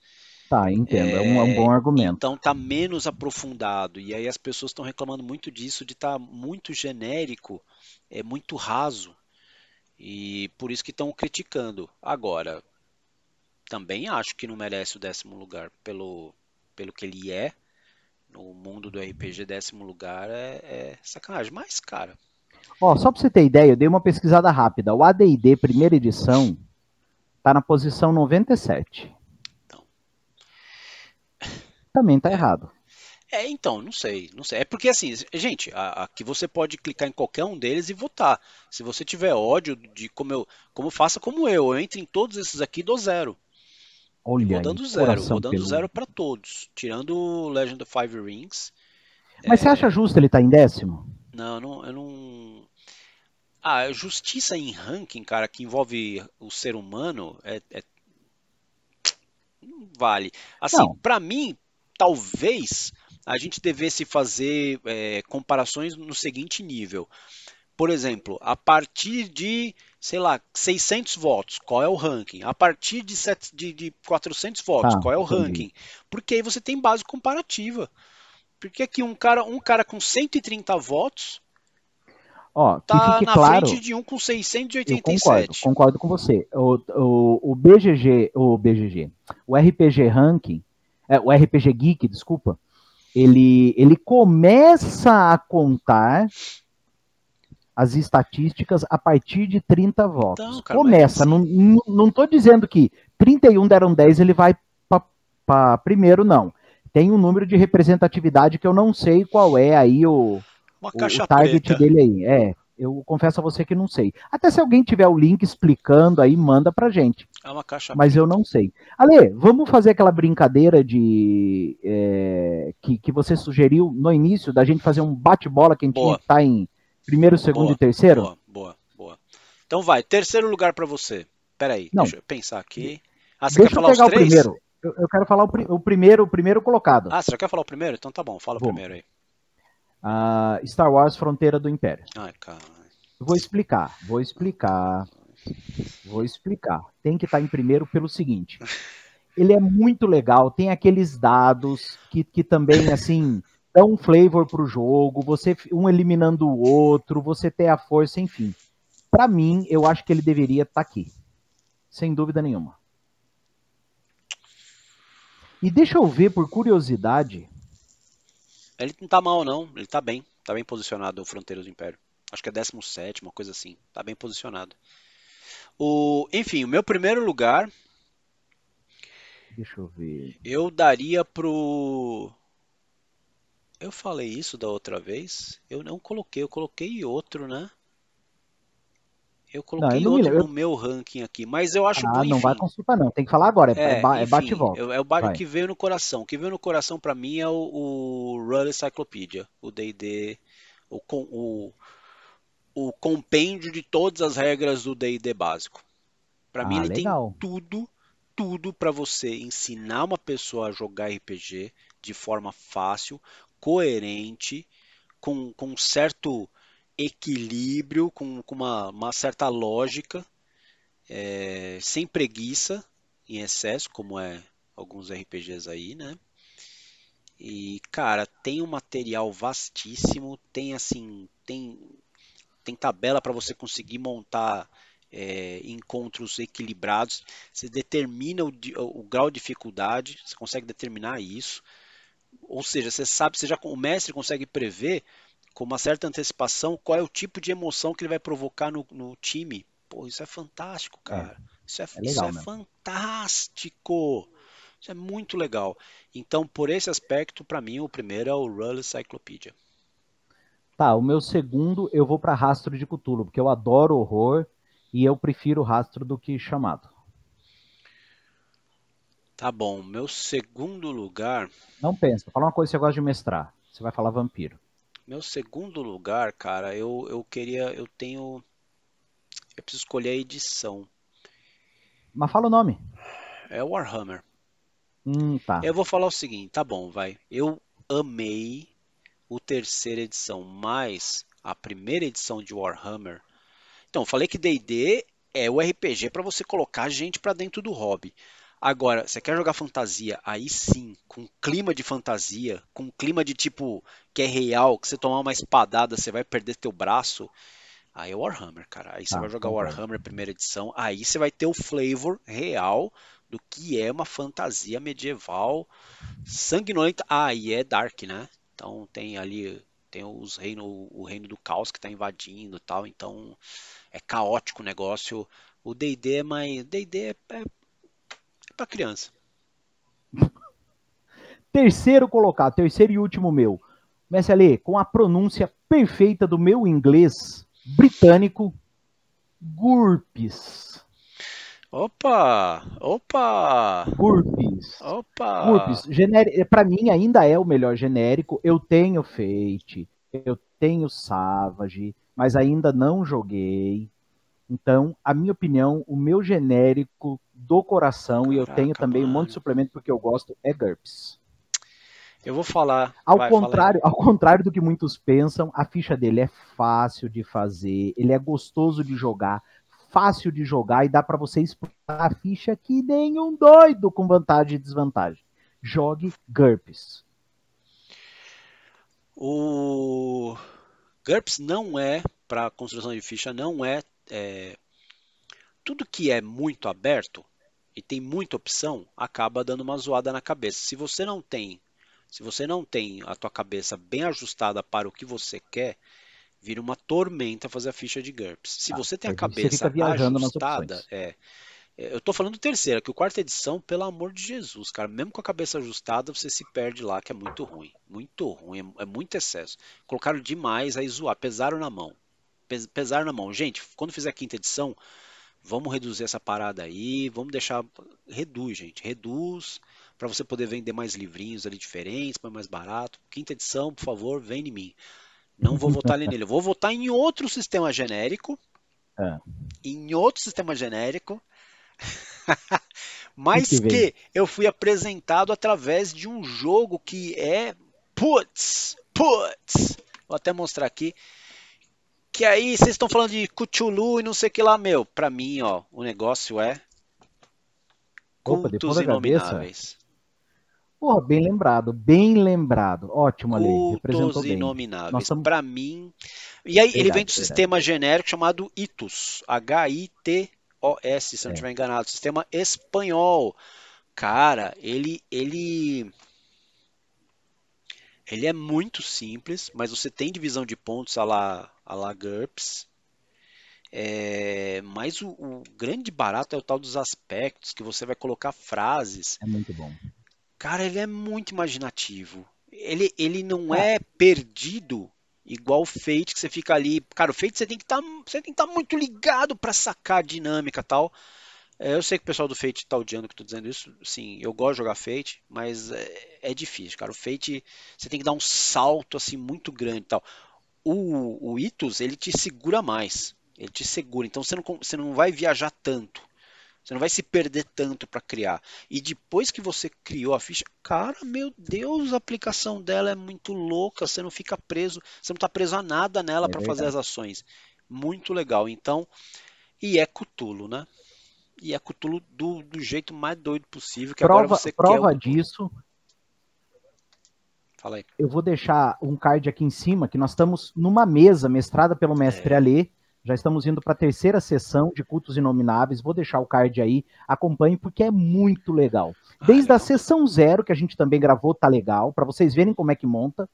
Tá, entendo, é, é, um, é, um, bom argumento. Então tá menos aprofundado, e aí as pessoas estão reclamando muito disso, de estar tá muito genérico, é muito raso, e por isso que estão criticando. Agora, também acho que não merece o décimo lugar pelo, pelo que ele é, no mundo do RPG, décimo lugar é, é sacanagem. Mas, cara. Ó, só pra você ter ideia, eu dei uma pesquisada rápida. O ADD, primeira edição, tá na posição 97. Então. Também tá errado. É, então, não sei, não sei. É porque assim, gente, aqui você pode clicar em qualquer um deles e votar. Se você tiver ódio de como eu, como faça como eu, eu entro em todos esses aqui do zero. Olha vou dando zero, vou dando zero para todos, tirando Legend of Five Rings. Mas é... você acha justo ele estar tá em décimo? Não, não, eu não. Ah, justiça em ranking, cara, que envolve o ser humano, é, é... não vale. Assim, para mim, talvez a gente devesse fazer é, comparações no seguinte nível. Por exemplo, a partir de sei lá, 600 votos, qual é o ranking? A partir de, set, de, de 400 votos, ah, qual é o entendi. ranking? Porque aí você tem base comparativa. Porque aqui um cara, um cara com 130 votos Ó, tá na claro, frente de um com 687. Eu concordo, concordo com você. O, o, o BGG, o BGG, o RPG Ranking, é, o RPG Geek, desculpa, ele, ele começa a contar as estatísticas a partir de 30 votos. Então, cara, Começa, mas... não, não tô dizendo que 31 deram 10, ele vai para primeiro, não. Tem um número de representatividade que eu não sei qual é aí o, o, target preta. dele aí. É, eu confesso a você que não sei. Até se alguém tiver o link explicando aí, manda pra gente. É uma caixa Mas preta. eu não sei. Ale, vamos fazer aquela brincadeira de é, que, que você sugeriu no início, da gente fazer um bate-bola que a gente Boa. tinha que estar tá em Primeiro, segundo boa, e terceiro? Boa, boa, boa. Então vai, terceiro lugar para você. Peraí, Não. deixa eu pensar aqui. Ah, você deixa quer falar eu pegar os três? o primeiro. Eu, eu quero falar o, o, primeiro, o primeiro colocado. Ah, você já quer falar o primeiro? Então tá bom, fala o primeiro aí. Uh, Star Wars Fronteira do Império. Ai, cara. Vou explicar, vou explicar. Vou explicar. Tem que estar em primeiro pelo seguinte. Ele é muito legal, tem aqueles dados que, que também, assim, dá um flavor pro jogo, você um eliminando o outro, você ter a força, enfim. Para mim, eu acho que ele deveria estar tá aqui. Sem dúvida nenhuma. E deixa eu ver, por curiosidade. Ele não tá mal, não. Ele tá bem. Tá bem posicionado o Fronteiras do Império. Acho que é 17, uma coisa assim. Tá bem posicionado. O, enfim, o meu primeiro lugar. Deixa eu ver. Eu daria pro. Eu falei isso da outra vez? Eu não coloquei, eu coloquei outro, né? Eu coloquei não, eu outro no meu ranking aqui, mas eu acho ah, bom, não vai consultar não, tem que falar agora, é, é, é bate e volta. É, o vai. que veio no coração. O que veio no coração para mim é o, o Run Encyclopedia, o D&D, o, o, o compêndio de todas as regras do D&D básico. Para ah, mim ele legal. tem tudo, tudo para você ensinar uma pessoa a jogar RPG de forma fácil, coerente, com, com certo equilíbrio, com, com uma, uma, certa lógica, é, sem preguiça em excesso, como é alguns RPGs aí, né? E cara, tem um material vastíssimo, tem assim, tem tem tabela para você conseguir montar é, encontros equilibrados. Você determina o, o, grau de dificuldade, você consegue determinar isso. Ou seja, você sabe, você já, o mestre consegue prever com uma certa antecipação qual é o tipo de emoção que ele vai provocar no, no time. Pô, isso é fantástico, é, cara. É, isso é, é, legal, isso é fantástico. Isso é muito legal. Então, por esse aspecto, para mim, o primeiro é o Rull Encyclopedia. Tá, o meu segundo eu vou para Rastro de Cutulo, porque eu adoro horror e eu prefiro Rastro do que Chamado. Tá bom, meu segundo lugar. Não pensa, fala uma coisa que você gosta de mestrar. Você vai falar vampiro. Meu segundo lugar, cara, eu, eu queria. Eu tenho. Eu preciso escolher a edição. Mas fala o nome. É Warhammer. Hum, tá. Eu vou falar o seguinte, tá bom, vai. Eu amei o terceira edição, mas a primeira edição de Warhammer. Então, falei que D&D é o RPG para você colocar gente para dentro do hobby. Agora, você quer jogar fantasia? Aí sim, com clima de fantasia, com clima de tipo que é real, que você tomar uma espadada, você vai perder teu braço. Aí é Warhammer, cara. Aí você ah, vai jogar Warhammer primeira edição, aí você vai ter o flavor real do que é uma fantasia medieval sanguinolenta. Ah, e é dark, né? Então tem ali tem os reino, o reino do caos que está invadindo, tal. Então é caótico o negócio. O D&D é mais D&D é, é para criança. Terceiro colocado, terceiro e último meu. Mestre Ali, com a pronúncia perfeita do meu inglês britânico, GURPS. Opa! Opa! GURPS. Opa! GURPS. Para mim ainda é o melhor genérico. Eu tenho Fate, eu tenho Savage, mas ainda não joguei. Então, a minha opinião, o meu genérico do coração, Caraca, e eu tenho também mano. um monte de suplemento porque eu gosto, é GURPS. Eu vou falar. Ao vai, contrário, ao contrário do que muitos pensam, a ficha dele é fácil de fazer, ele é gostoso de jogar, fácil de jogar e dá para você explorar a ficha que nem um doido com vantagem e desvantagem. Jogue GURPS. O GURPS não é para construção de ficha, não é é, tudo que é muito aberto e tem muita opção acaba dando uma zoada na cabeça. Se você não tem, se você não tem a tua cabeça bem ajustada para o que você quer, vira uma tormenta fazer a ficha de GURPS. Se ah, você tem a cabeça ajustada, é, é, eu estou falando terceira, que o quarta edição, pelo amor de Jesus, cara, mesmo com a cabeça ajustada, você se perde lá, que é muito ruim. Muito ruim, é, é muito excesso. Colocaram demais, aí zoar, pesaram na mão pesar na mão. Gente, quando fizer a quinta edição, vamos reduzir essa parada aí, vamos deixar. Reduz, gente, reduz para você poder vender mais livrinhos ali diferentes, mais barato. Quinta edição, por favor, vem em mim. Não vou votar nele, eu vou votar em outro sistema genérico. É. Em outro sistema genérico. Mas que, que eu fui apresentado através de um jogo que é putz, putz. Vou até mostrar aqui. Que aí vocês estão falando de Cthulhu e não sei o que lá, meu. Pra mim, ó, o negócio é. Opa, Cultos Inomináveis. Porra, bem lembrado, bem lembrado. Ótimo ali, representou bem. Inomináveis. Estamos... Pra mim. E aí verdade, ele vem do verdade. sistema genérico chamado ITOS. H-I-T-O-S, se é. não estiver enganado. Sistema espanhol. Cara, ele ele ele é muito simples, mas você tem divisão de pontos a lá, a lá GURPS. É, mas o, o, grande barato é o tal dos aspectos, que você vai colocar frases. É muito bom. Cara, ele é muito imaginativo. Ele, ele não é, é perdido igual o Fate, que você fica ali. Cara, o Fate você tem que tá, estar tá muito ligado para sacar a dinâmica tal. É, eu sei que o pessoal do Fate tá odiando que eu tô dizendo isso. Sim, eu gosto de jogar Fate, mas é, é difícil, cara. O Fate, você tem que dar um salto assim muito grande e tal. O, o Itus, ele te segura mais. Ele te segura. Então você não, você não vai viajar tanto. Você não vai se perder tanto para criar. E depois que você criou a ficha, cara, meu Deus, a aplicação dela é muito louca. Você não fica preso, você não está preso a nada nela é para fazer as ações. Muito legal. Então, e é Cutulo, né? E é Cutulo do, do jeito mais doido possível. Que prova agora você prova disso. Fala aí. Eu vou deixar um card aqui em cima que nós estamos numa mesa mestrada pelo mestre é. Alê já estamos indo para a terceira sessão de cultos inomináveis. Vou deixar o card aí, acompanhe porque é muito legal. Desde a sessão zero, que a gente também gravou, tá legal, para vocês verem como é que monta.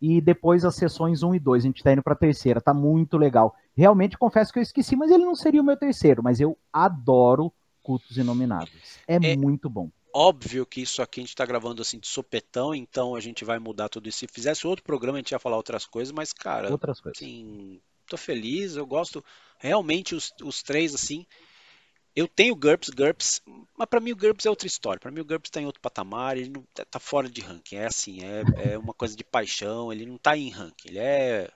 E depois as sessões 1 e 2, a gente está indo para a terceira, tá muito legal. Realmente confesso que eu esqueci, mas ele não seria o meu terceiro, mas eu adoro cultos inomináveis. É, é muito bom. Óbvio que isso aqui a gente está gravando assim de sopetão, então a gente vai mudar tudo isso. Se fizesse outro programa, a gente ia falar outras coisas, mas, cara, outras coisas. Assim, tô feliz, eu gosto realmente os, os três assim. Eu tenho GURPS, GURPS, mas para mim o GURPS é outra história. Para mim o GURPS tá em outro patamar, ele não tá, tá fora de ranking. É assim, é, é uma coisa de paixão, ele não tá em ranking. Ele é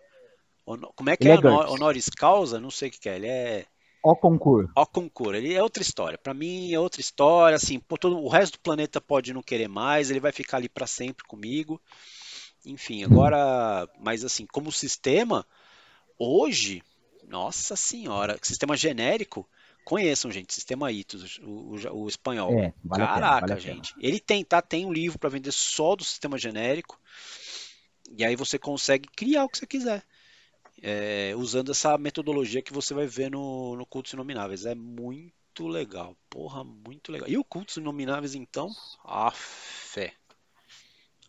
como é que ele é, é honoris causa? Não sei o que é. Ele é o concurso. O concurso, ele é outra história. Para mim é outra história, assim, pô, todo, o resto do planeta pode não querer mais, ele vai ficar ali para sempre comigo. Enfim, agora, mas assim, como sistema, Hoje, nossa senhora, sistema genérico, conheçam, gente, sistema ITOS, o, o, o espanhol. É, vale Caraca, pena, vale gente. Ele tem, tá, tem um livro para vender só do sistema genérico, e aí você consegue criar o que você quiser. É, usando essa metodologia que você vai ver no, no Cultos Inomináveis. É muito legal. Porra, muito legal. E o Cultos Inomináveis, então? A fé.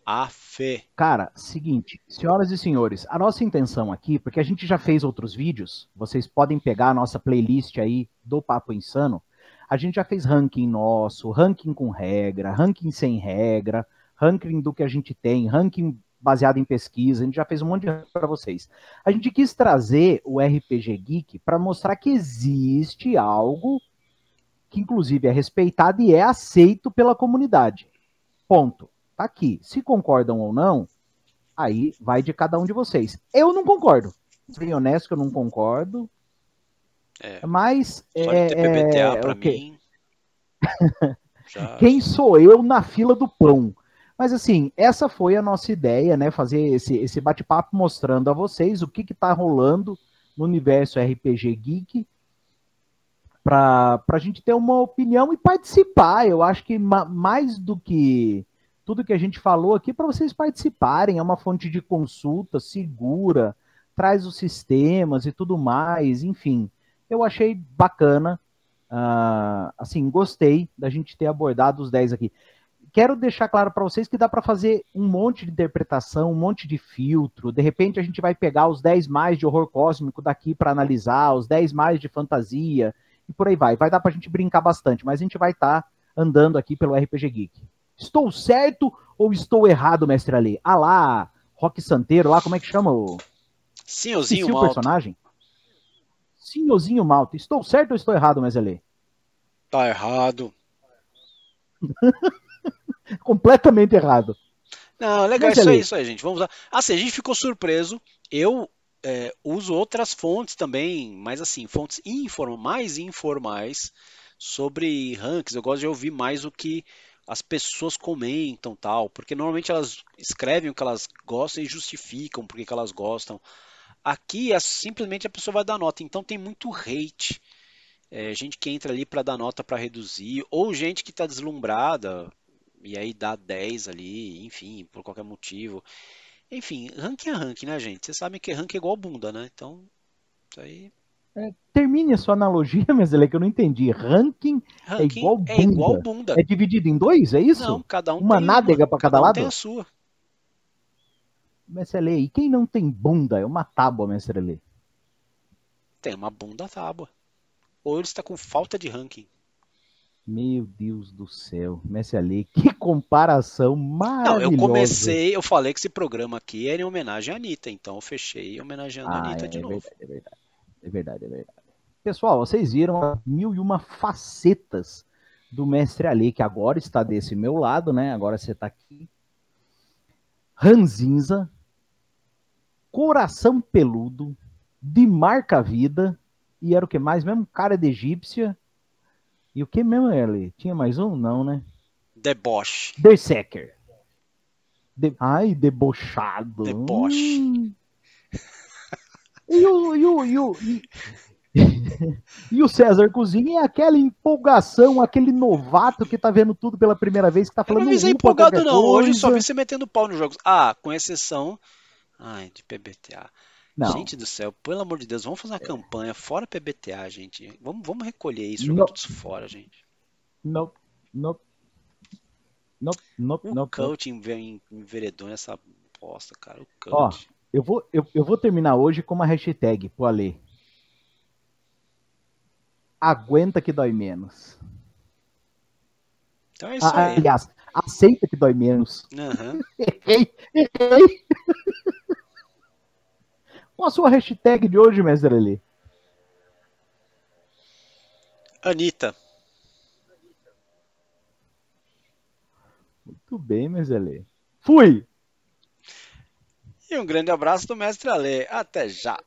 A fé. Cara, seguinte, senhoras e senhores, a nossa intenção aqui, porque a gente já fez outros vídeos, vocês podem pegar a nossa playlist aí do Papo Insano. A gente já fez ranking nosso, ranking com regra, ranking sem regra, ranking do que a gente tem, ranking baseado em pesquisa, a gente já fez um monte de para vocês. A gente quis trazer o RPG Geek para mostrar que existe algo que inclusive é respeitado e é aceito pela comunidade. Ponto. Tá aqui. Se concordam ou não, aí vai de cada um de vocês. Eu não concordo. Bem honesto que eu não concordo. É. Mas. É, PBTA é, pra okay. mim. Já... Quem sou eu na fila do pão? Mas assim, essa foi a nossa ideia, né? Fazer esse, esse bate-papo mostrando a vocês o que está rolando no universo RPG Geek para a gente ter uma opinião e participar. Eu acho que mais do que tudo que a gente falou aqui para vocês participarem. É uma fonte de consulta segura, traz os sistemas e tudo mais. Enfim, eu achei bacana. Uh, assim, gostei da gente ter abordado os 10 aqui. Quero deixar claro para vocês que dá para fazer um monte de interpretação, um monte de filtro. De repente a gente vai pegar os 10 mais de horror cósmico daqui para analisar, os 10 mais de fantasia e por aí vai. Vai dar para a gente brincar bastante, mas a gente vai estar tá andando aqui pelo RPG Geek. Estou certo ou estou errado, mestre Ali? Ah lá, Rock Santeiro, lá, como é que chama o. Senhorzinho Malta. o personagem? Senhorzinho Malta. Estou certo ou estou errado, mestre Ali? Tá errado. Completamente errado. Não, legal, isso aí, isso aí, gente. Vamos lá. Assim, a gente ficou surpreso. Eu é, uso outras fontes também, mas assim, fontes inform mais informais sobre rankings. Eu gosto de ouvir mais o que as pessoas comentam tal, porque normalmente elas escrevem o que elas gostam e justificam porque que elas gostam. Aqui é simplesmente a pessoa vai dar nota, então tem muito hate. É, gente que entra ali para dar nota para reduzir, ou gente que está deslumbrada e aí dá 10 ali, enfim, por qualquer motivo. Enfim, ranking é ranking, né, gente? Vocês sabem que ranking é igual bunda, né? Então, isso aí É, termine a sua analogia, mas é que eu não entendi. Ranking, é ranking é igual bunda. É igual bunda. É dividido em dois, é isso? Não, cada um uma nádega para cada, cada um lado? tem a sua. Mestre e quem não tem bunda é uma tábua, Mestre Lê. Tem uma bunda tábua. Ou ele está com falta de ranking. Meu Deus do céu, Messi Ali, que comparação maravilhosa. Não, eu comecei, eu falei que esse programa aqui era em homenagem à Anitta, então eu fechei homenageando ah, a Anitta é, de é novo. Verdade, é verdade, é verdade, é verdade. Pessoal, vocês viram mil e uma facetas do Mestre Ali, que agora está desse meu lado, né? Agora você está aqui. Ranzinza, Coração Peludo, De Marca Vida, e era o que mais mesmo? Cara de egípcia e o que mesmo ele? Tinha mais um? Não, né? Deboche. Berserker. De... Ai, debochado. Deboche. Hum. E o, e o, e o, e... e o César Cozinha é aquela empolgação, aquele novato que tá vendo tudo pela primeira vez, que tá falando. Eu não vi empolgado, não. Hoje só vi você metendo pau nos jogos. Ah, com exceção. Ai, de PBTA. Não. Gente do céu, pelo amor de Deus, vamos fazer uma é. campanha fora PBTA, gente. Vamos, vamos recolher isso, jogar tudo fora, gente. Não, não. Não, não, o não. coaching enveredou nessa bosta, cara. O coach. Ó, eu vou, eu, eu vou terminar hoje com uma hashtag pro Ale. Hum. Aguenta que dói menos. Então é isso ah, aí. Aliás, aceita que dói menos. Uhum. errei, errei. Qual a sua hashtag de hoje, mestre Ali? Anitta. Muito bem, mestre Ali. Fui! E um grande abraço do mestre Ale. Até já!